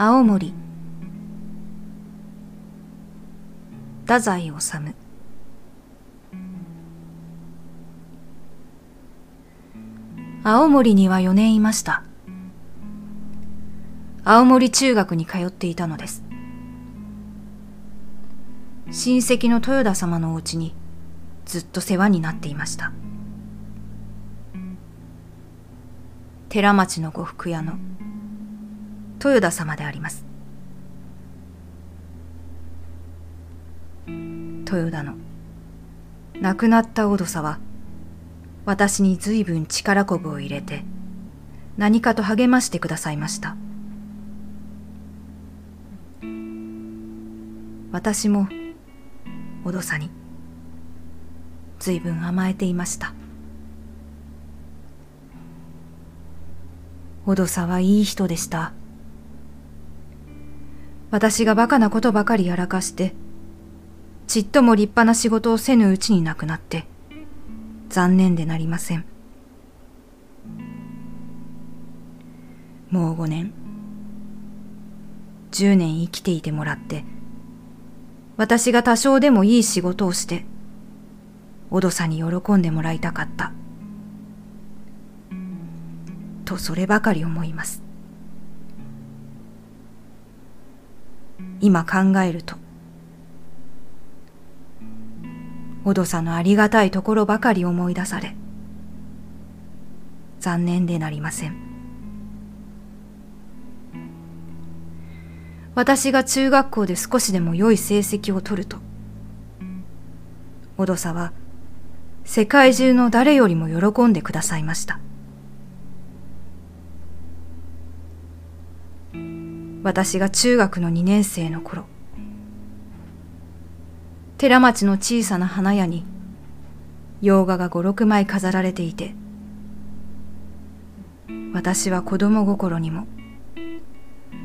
青森。太宰治。青森には4年いました。青森中学に通っていたのです。親戚の豊田様のお家にずっと世話になっていました。寺町の呉服屋の豊田様であります。豊田の亡くなったおどさは私に随分力こぶを入れて何かと励ましてくださいました。私もおどさに随分甘えていました。おどさはいい人でした。私がバカなことばかりやらかしてちっとも立派な仕事をせぬうちに亡くなって残念でなりません。もう五年。十年生きていてもらって私が多少でもいい仕事をしておどさに喜んでもらいたかった。とそればかり思います。今考えると。おどさのありがたいところばかり思い出され残念でなりません。私が中学校で少しでも良い成績を取るとおどさは世界中の誰よりも喜んでくださいました。私が中学の2年生の頃寺町の小さな花屋に洋画が五六枚飾られていて私は子供心にも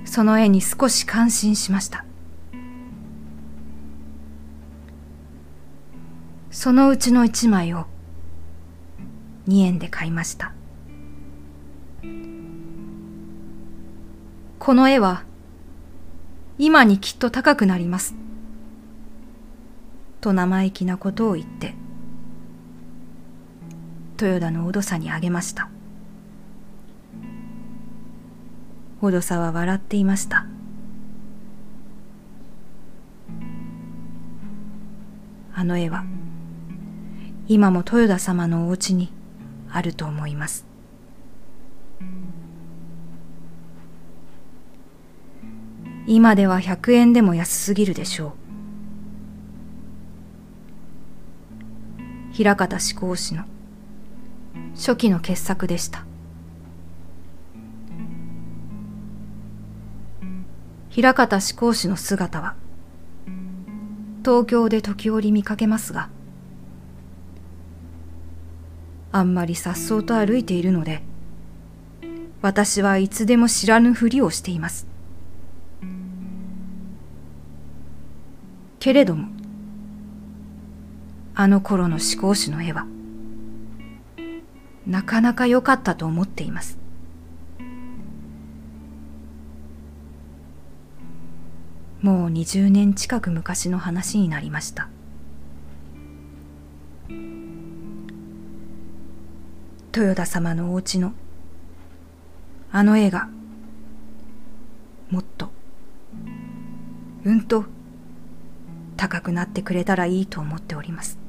その絵に少し感心しました。そのうちの一枚を2円で買いました。この絵は今にきっと高くなります。と生意気なことを言って、豊田のおどさにあげました。おどさは笑っていました。あの絵は、今も豊田様のお家にあると思います。今では100円でも安すぎるでしょう。平方志向氏の初期の傑作でした。平方志向氏の姿は東京で時折見かけますがあんまり颯爽と歩いているので私はいつでも知らぬふりをしています。けれどもあの頃の思考史の絵はなかなか良かったと思っています。もう20年近く昔の話になりました。豊田様のお家のあの絵がもっとうんと高くなってくれたらいいと思っております。